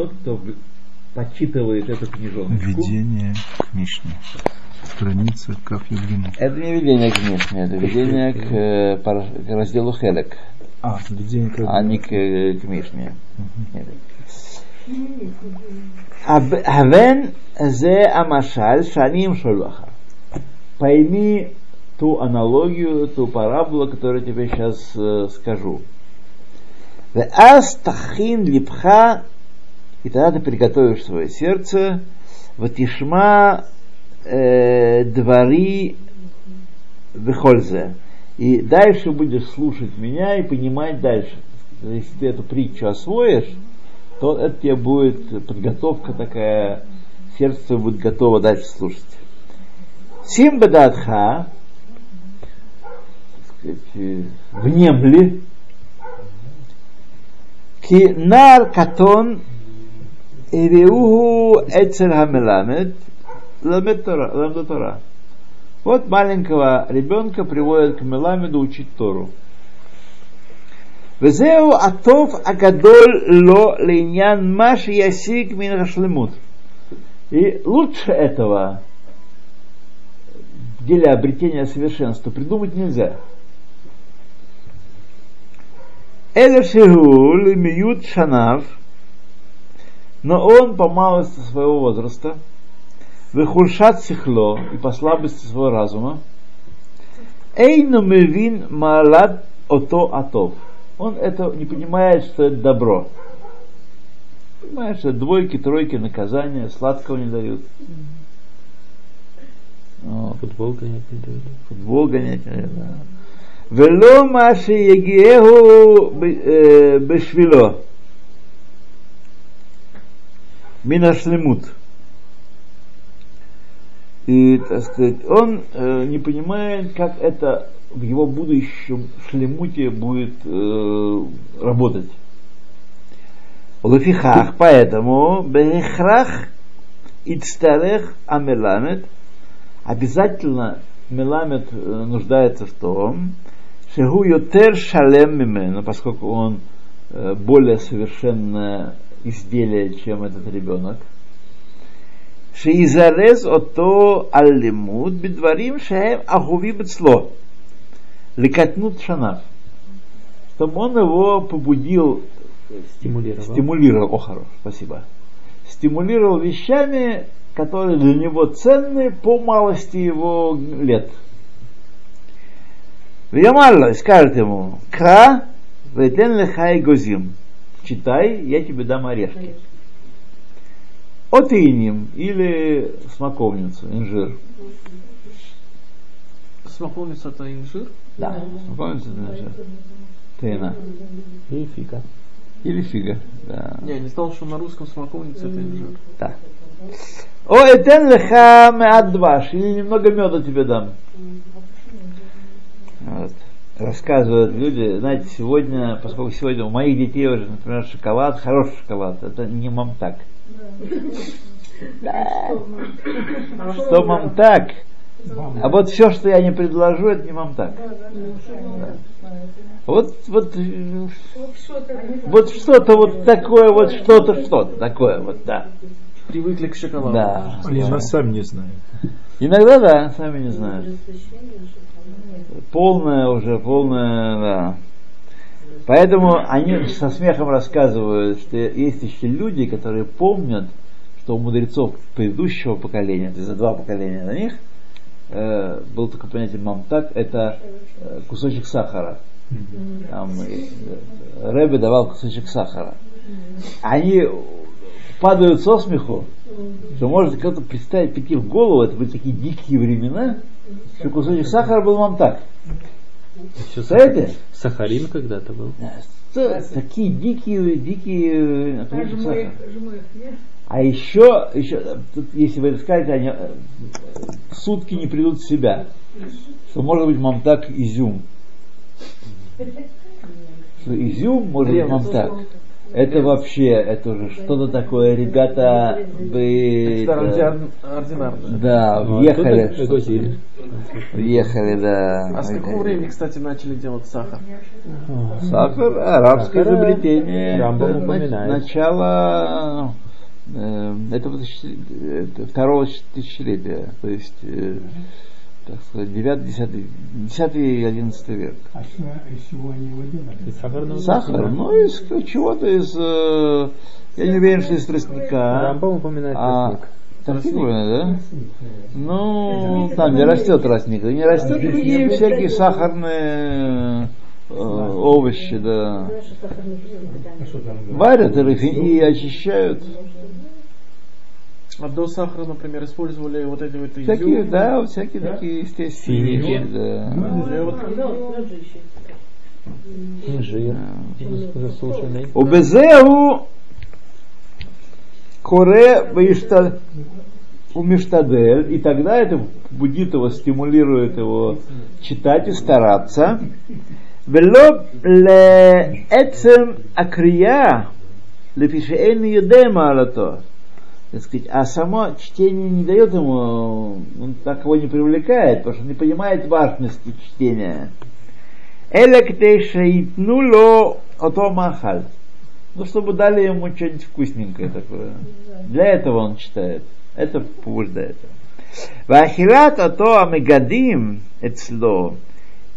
тот, кто почитывает эту книжонку. Введение к Мишне. Страница Каф Евгений. Это не введение к Мишне, это введение к, к разделу Хелек, А, введение к а не к, э, к Мишне. Авен зе амашаль шаним шолаха. Пойми ту аналогию, ту параболу, которую я тебе сейчас э, скажу. Ас тахин липха, и тогда ты приготовишь свое сердце, ватишма э, двори вихользе. И дальше будешь слушать меня и понимать дальше. Если ты эту притчу освоишь, то это тебе будет подготовка такая, сердце будет готово дальше слушать. Сим бадатха, внемли, ки нар катон Ириуху Эцель Хамеламед Ламед Тора. Вот маленького ребенка приводят к Меламеду учить Тору. Везеу Атов Агадоль Ло Линьян Маш Ясик Мин Рашлемут. И лучше этого в деле обретения совершенства придумать нельзя. Элешигу Лимиют Шанав – но он по малости своего возраста, выхуршат сихло и по слабости своего разума, эйну мевин малад ото атов – он это не понимает, что это добро. Понимаешь, что двойки, тройки, наказания, сладкого не дают. Вот. Футбол гонять не дают. Футбол гонять не дают, да. Вело маши егиеху бешвило. Минашлемут. И, так сказать, он э, не понимает, как это в его будущем шлемуте будет э, работать. Луфихах, поэтому бехрах ицтарех амеламет обязательно меламет э, нуждается в том, шегу йотер шалем мимену, поскольку он э, более совершенное изделие, чем этот ребенок. Шеизарез ото аллимут бедварим шеем ахуви бецло лекатнут шанав, чтобы он его побудил, стимулировал, стимулировал, о, хорош, спасибо, стимулировал вещами, которые для него ценны по малости его лет. Вьямалла скажет ему, кра ветен лехай гозим, читай, я тебе дам орешки. Отыним или смоковницу, инжир. Смоковница это инжир? Да, смоковница это инжир. Тына. Или фига. Или фига, да. Не, я не знал, что на русском смоковница это инжир. Да. О, этен леха меадваш, или немного меда тебе дам. Вот. Рассказывают люди, знаете, сегодня, поскольку сегодня у моих детей уже, например, шоколад, хороший шоколад, это не мамтак. Да. Что мамтак? А вот все, что я не предложу, это не мамтак. Да. Вот, вот, вот что-то вот такое, вот что-то, что-то такое, вот, да. Привыкли к шоколаду. Да. Они нас сами не знают. Иногда да, сами не знают. Полная уже, полная, да. Поэтому они со смехом рассказывают, что есть еще люди, которые помнят, что у мудрецов предыдущего поколения, то есть за два поколения на них, э, было такое понятие мамтак, это э, кусочек сахара. Там, э, Рэбе давал кусочек сахара. Они падают со смеху, что может кто-то представить, прийти в голову, это были такие дикие времена, что кусочек сахара был мамтак. Еще Представляете? Сахарин когда-то был. Что, такие дикие, дикие кусочек сахара. А еще, еще тут, если вы это скажете, они э, сутки не придут в себя. Что может быть мамтак изюм. Что изюм может быть мамтак. Это вообще, это уже что-то такое, ребята, вы... это- Экстраординарно. Да, Ну, въехали. Въехали, да. А с какого времени, кстати, начали делать сахар? Сахар, арабское Сахар, изобретение. Нач- начало э, этого второго тысячелетия, то есть, э, так сказать, 9, 10, 10 и 11 век. А что, из чего они его делали? Сахар, ну из чего-то из, э, я не уверен, что из тростника. Рамбам упоминает А, тростник. тростник, да? Ну, там не растет тростник, не растет другие всякие сахарные э, овощи, да. А? Варят и очищают. А до сахара, например, использовали вот эти вот Всякие, изюм. да, вот всякие такие естественные Финики. да. Я вот Инжир засушенный. Убезеу коре вишта умиштадель, и тогда это будет его, стимулирует его читать и стараться. Вело ле эцем акрия лефишеэн юдема алато. Так сказать, а само чтение не дает ему, он так его не привлекает, потому что не понимает важности чтения. Электэшеитнуло ото махаль. Ну, чтобы дали ему что-нибудь вкусненькое такое. Для этого он читает. Это побуждает. Вахилат ото амегадим эцло.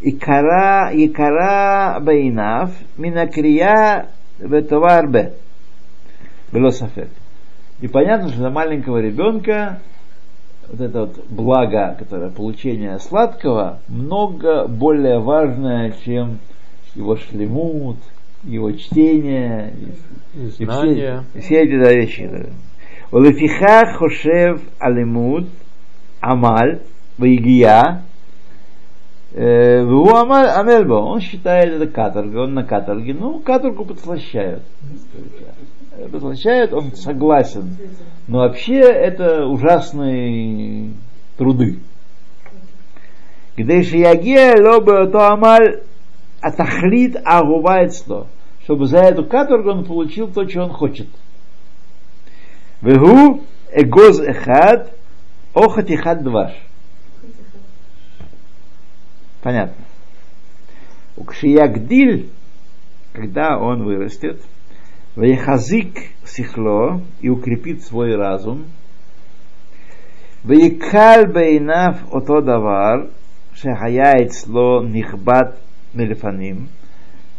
Икара, икара бейнав, минакрия ветоварбе. Было сафек. И понятно, что для маленького ребенка вот это вот благо, которое получение сладкого, много более важное, чем его шлемут, его чтение, и, и все, все эти да, вещи. Улефиха хошев алимуд амаль ваигия Ву амаль амельбо. Он считает это каторга, он на каторге. Ну, каторгу подслащают. Подслащают, он согласен. Но вообще это ужасные труды. Где ягия лобе то амаль атахлит агувайцло. Чтобы за эту каторгу он получил то, что он хочет. Вегу эгоз эхад охат ихад дваш. Понятно. Укшиягдиль, когда он вырастет, Ваяхазик сихло и укрепит свой разум. Ваикаль бейнав ото давар, шахая сло нихбат мелефаним.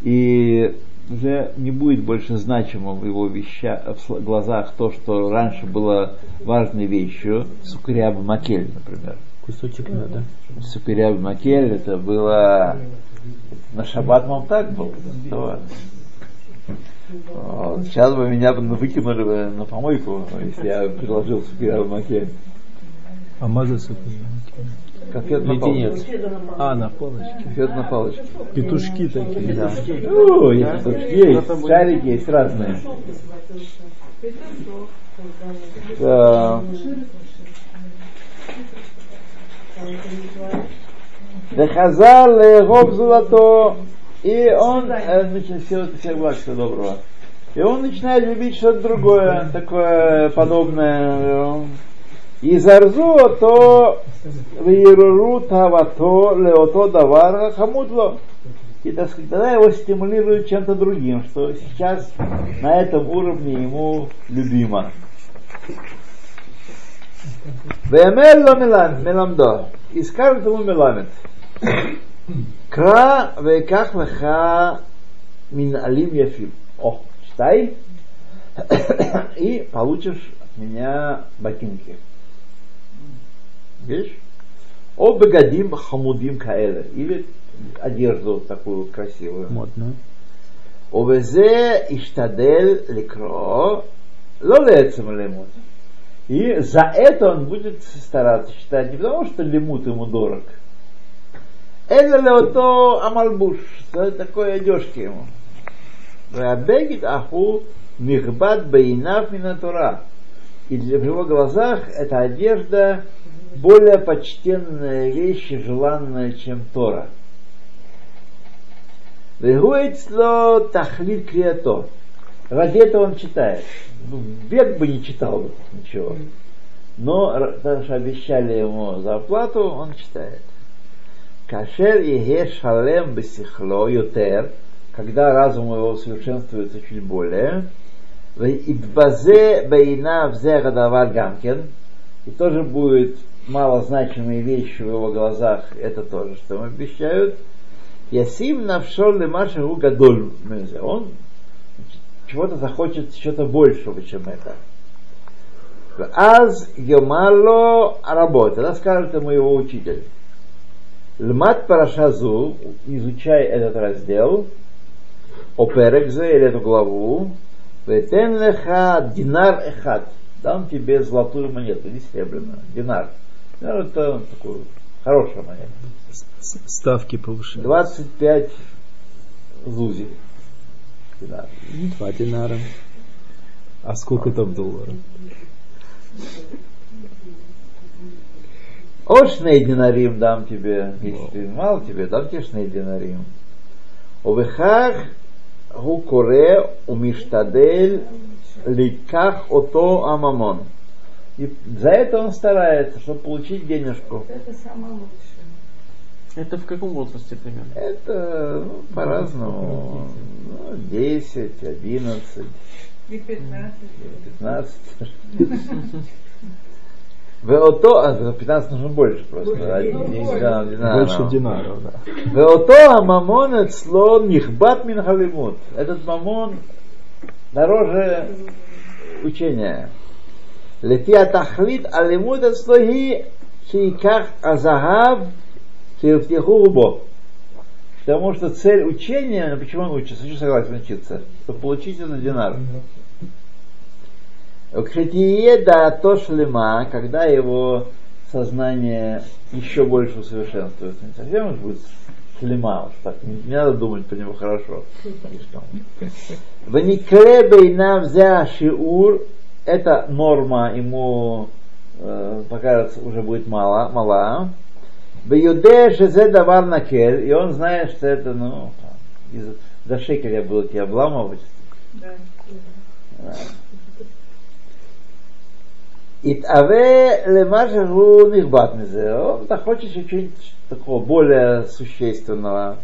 И уже не будет больше значимым в его веща, в глазах то, что раньше было важной вещью, сукряб макель, например. Кусочек меда. Сукряб макель это было на шаббат вам так был. Вот. Вот. Сейчас бы меня бы выкинули бы на помойку, если я предложил сукряб макель. А мазаться Конфет на палочке. А, на палочке. Конфет на палочке. Петушки такие. Да. Ну, есть, есть, шарики есть разные. Да. Дахазал легов золото. И он, э, значит, все, всех благ, всего доброго. И он начинает любить что-то другое, такое подобное. И зарзу то вируру тавато леото давара хамудло. И так сказать, тогда его стимулирует чем-то другим, что сейчас на этом уровне ему любимо. Вемер ло мелам- меламдо. И скажет ему меламет. Кра веках леха мин алим яфим. О, читай. И получишь от меня ботинки. Видишь? О бегадим хамудим каэле. Или одежду такую красивую. Модно. Овезе иштадель ликро ло лецем лемут. И за это он будет стараться читать, не потому что лимут ему дорог. Это леото амальбуш, за такой одежки ему. Вабегит аху михбат бейнав минатура. И в его глазах эта одежда более почтенная вещь и желанная, чем Тора. Вегуэцло тахлит криато. Ради этого он читает. Ну, век бы не читал бы ничего. Но, потому что обещали ему зарплату, он читает. Кашер еге шалем бесихло ютер, когда разум его совершенствуется чуть более, и базе бейна взе гадавар гамкен, и тоже будет малозначимые вещи в его глазах, это тоже, что ему обещают. Ясим навшол лемашаху гадоль Он чего-то захочет, чего-то большего, чем это. Аз Гемало работа. Она скажет ему его учитель. Лмат Парашазу, изучай этот раздел, Оперекзе, или эту главу, Ветен леха динар эхат. Дам тебе золотую монету, не серебряную, динар. Динар это такую хорошая монета. Ставки повышают. 25 зузи. Динар. Два динара. А сколько это в Ошный динарим дам тебе, если мало тебе, дам тебе шный динарим. Овехах гу коре умиштадель ликах ото амамон. И за это он старается, чтобы получить денежку. Это самое лучшее. Это в каком возрасте примерно? Это ну, по-разному. Ну, 10, 11, И 15. 15. Веото, а 15 нужно больше просто. Больше, динар, динаров, да. Веото амамон эцло нихбат мин халимут. Этот мамон дороже учения. Лефи атахлит алимут эцло ги шейках азагав шейфтиху губо. Потому что цель учения, ну, почему он учится? Почему согласен учиться? Чтобы получить этот динар. Кхетие да то шлема, когда его сознание еще больше усовершенствуется. Не совсем уж будет шлема, уж так, не, не надо думать про него хорошо. слишком. Ваникле бейна взя шиур, это норма ему э, покажется уже будет мало, мала. Беюде шезе давар накель, и он знает, что это, ну, из, за шекеля будут тебя обламывать. Да. Итаве лемашаху нихбат. Он хочет чуть-чуть такого более существенного.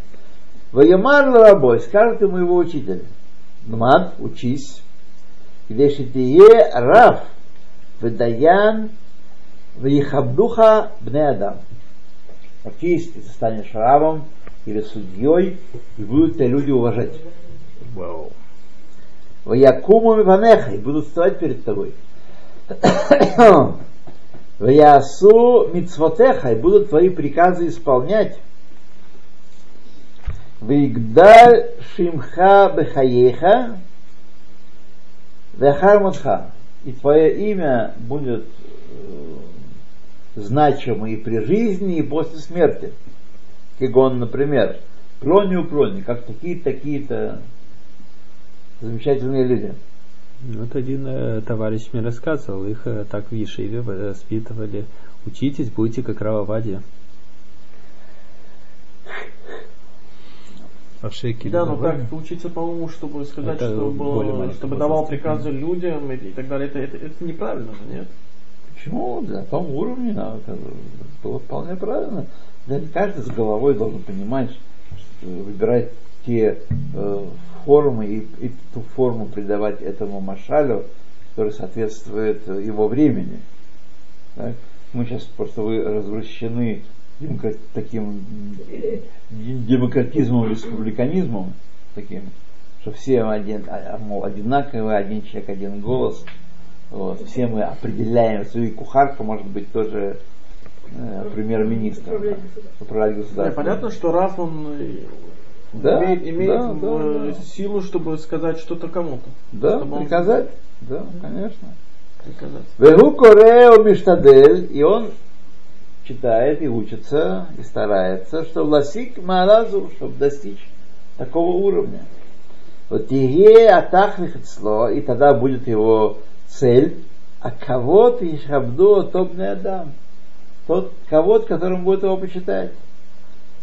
Ваямар рабой, скажет ему его учитель. Нмад, учись. Где шитие раф, выдаян, вихабдуха бне адам. Учись, ты станешь равом или судьей, и будут тебя люди уважать. Ваякуму мипанеха, и будут вставать перед тобой. Ваясу мицвотеха, и будут твои приказы исполнять. Вигдаль шимха бехаеха вехармутха. И твое имя будет э, значимо и при жизни, и после смерти. Кигон, например, Проню Прони, как такие-то, такие-то замечательные люди. Ну, Вот один э, товарищ мне рассказывал, их э, так в Ешиве воспитывали. Учитесь, будете как Рававадия. А в шейке Да, но добавили? так учиться, по-моему, чтобы сказать, Это чтобы, более маленький чтобы давал приказы людям и, и так далее, это, это, это неправильно же, нет? Почему? На том уровне надо, это было вполне правильно. Да, каждый с головой должен понимать, что выбирать те э, формы и, и ту форму придавать этому машалю, который соответствует э, его времени. Так? Мы сейчас просто вы развращены демократ- таким демократизмом, республиканизмом, таким, что все один, а, а, мол, одинаковые, один человек, один голос. Вот, все мы определяем, и кухарка может быть тоже э, премьер-министр, Управлять да, управлять Да, государством. понятно, что Раф, он э, Да, имеет, да, да, э, да. силу, чтобы сказать что-то кому-то. Да, он приказать, да, конечно. приказать. Вегу корео и он читает и учится, и старается, что ласик маразу, чтобы достичь такого уровня. Вот тиге атах вихацло, и тогда будет его цель, а кого-то ишабду топный адам. Тот кого-то, которым будет его почитать.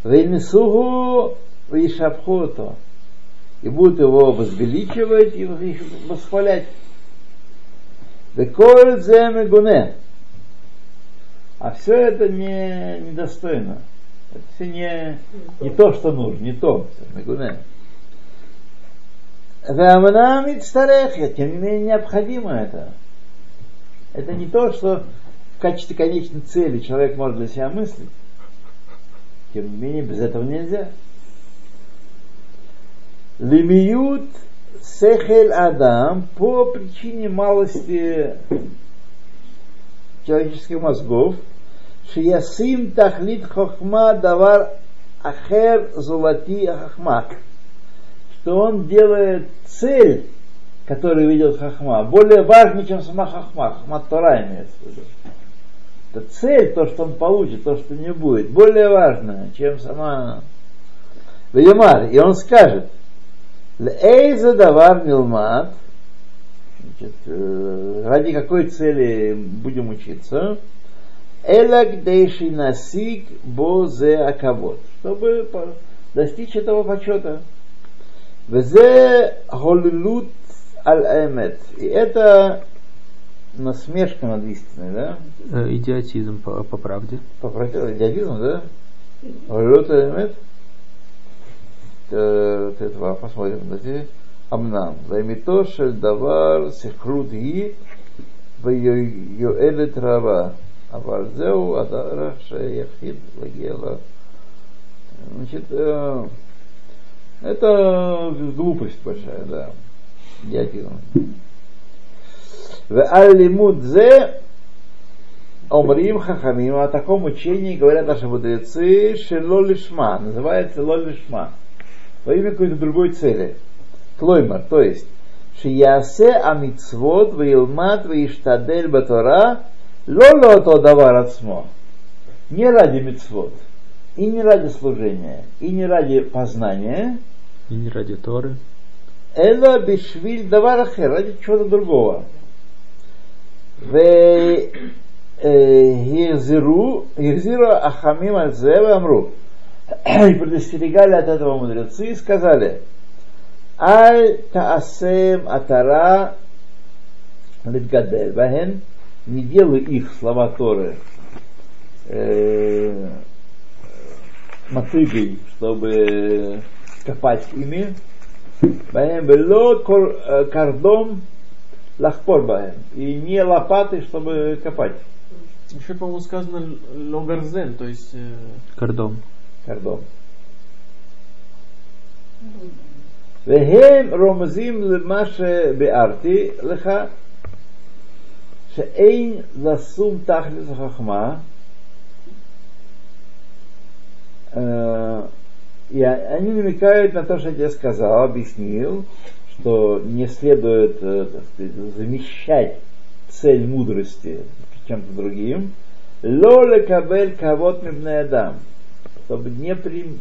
Вейнесугу вишабхуто. и будут его возвеличивать и восхвалять. Веколь гуне. А все это не, недостойно. Это все не, не то, что нужно, не то. Мегуне. Вамна мицтарехя, тем не менее необходимо это. Это не то, что в качестве конечной цели человек может для себя мыслить. Тем не менее, без этого нельзя. Лимиют сехель адам по причине малости человеческих мозгов, шиясим тахлит хохма давар ахер золоти хохма, что он делает цель, которую видел хохма, более важной, чем сама хохма. Хохма Тора имеется в виду. Это цель, то, что он получит, то, что не будет, более важно, чем сама Веймар. И он скажет, Эйза давар Значит, э, ради какой цели будем учиться? Элак дейши насик бозе акавод. Чтобы достичь этого почета. Везе голлют аль эмет. И это насмешка над истиной, да? Э, Идиотизм по, по правде. По правде, идиотизм, да? Голлют аль эмет. Т2, посмотрим, подожди. אמנם, לאמיתו של דבר סכרות היא ויועלת רבה, אבל זהו הדרך שהיחיד להגיע לה. Значит, э, это глупость большая, да. Идиотизм. В алимуд зе Омрим хахамим, о таком учении говорят наши мудрецы, шело лишма, называется ло лишма, во имя какой-то другой цели. Клоймар, то есть, Шиясе амитсвот вейлмат вейштадель батора лоло то давар ацмо. Не ради мицвод, и не ради служения, и не ради познания, И не ради Торы. Эла бишвиль даварахе, ради чего-то другого. В Хирзиру, Хирзиру Ахамим Альзева Амру. И предостерегали от этого мудрецы и сказали, Аль таасем атара литгадель бахен, не делай их слова Торы э, мотыгой, чтобы копать ими. Бахен бело кардом лахпор бахен. И не лопаты, чтобы копать. Еще, по-моему, сказано логарзен, то есть э, Кордом Кардом. והם רומזים למה שביארתי לך, שאין לשום תכלס החוכמה, Э, и они намекают на то, что я тебе сказал, объяснил, что не следует э, так сказать, замещать цель мудрости чем-то другим. Лоле кабель кавот адам, чтобы не при,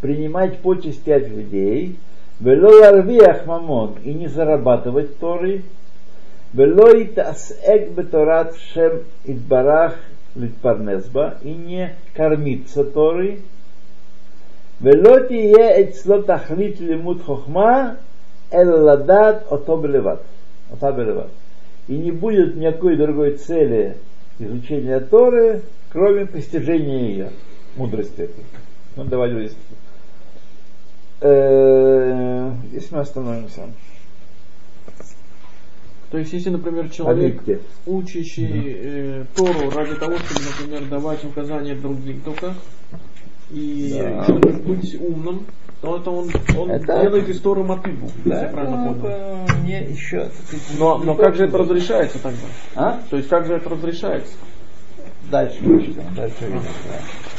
принимать почести от людей, вело арвиах мамон, и не зарабатывать Торой, вело и тасэк беторат шем идбарах литпарнесба, и не кормиться Торой, ולא תהיה אצלו תכלית לימוד חוכמה, אלא לדעת אותו בלבד. אותה בלבד. И не будет никакой другой цели изучения Торы, кроме постижения ее, мудрости этой. Ну, давайте здесь. Э, Здесь мы остановимся. То есть, если, например, человек, Объекте. учащий э, Тору ради того, чтобы, например, давать указания другим только, и Да. чтобы быть умным, то это он, он Это- делает из Торы мотыву, если я правильно ну, понял. это мне еще. так сказать, Но, не но как же это разрешается тогда? А? То есть как же это разрешается? Дальше прочитаем, дальше видим. да.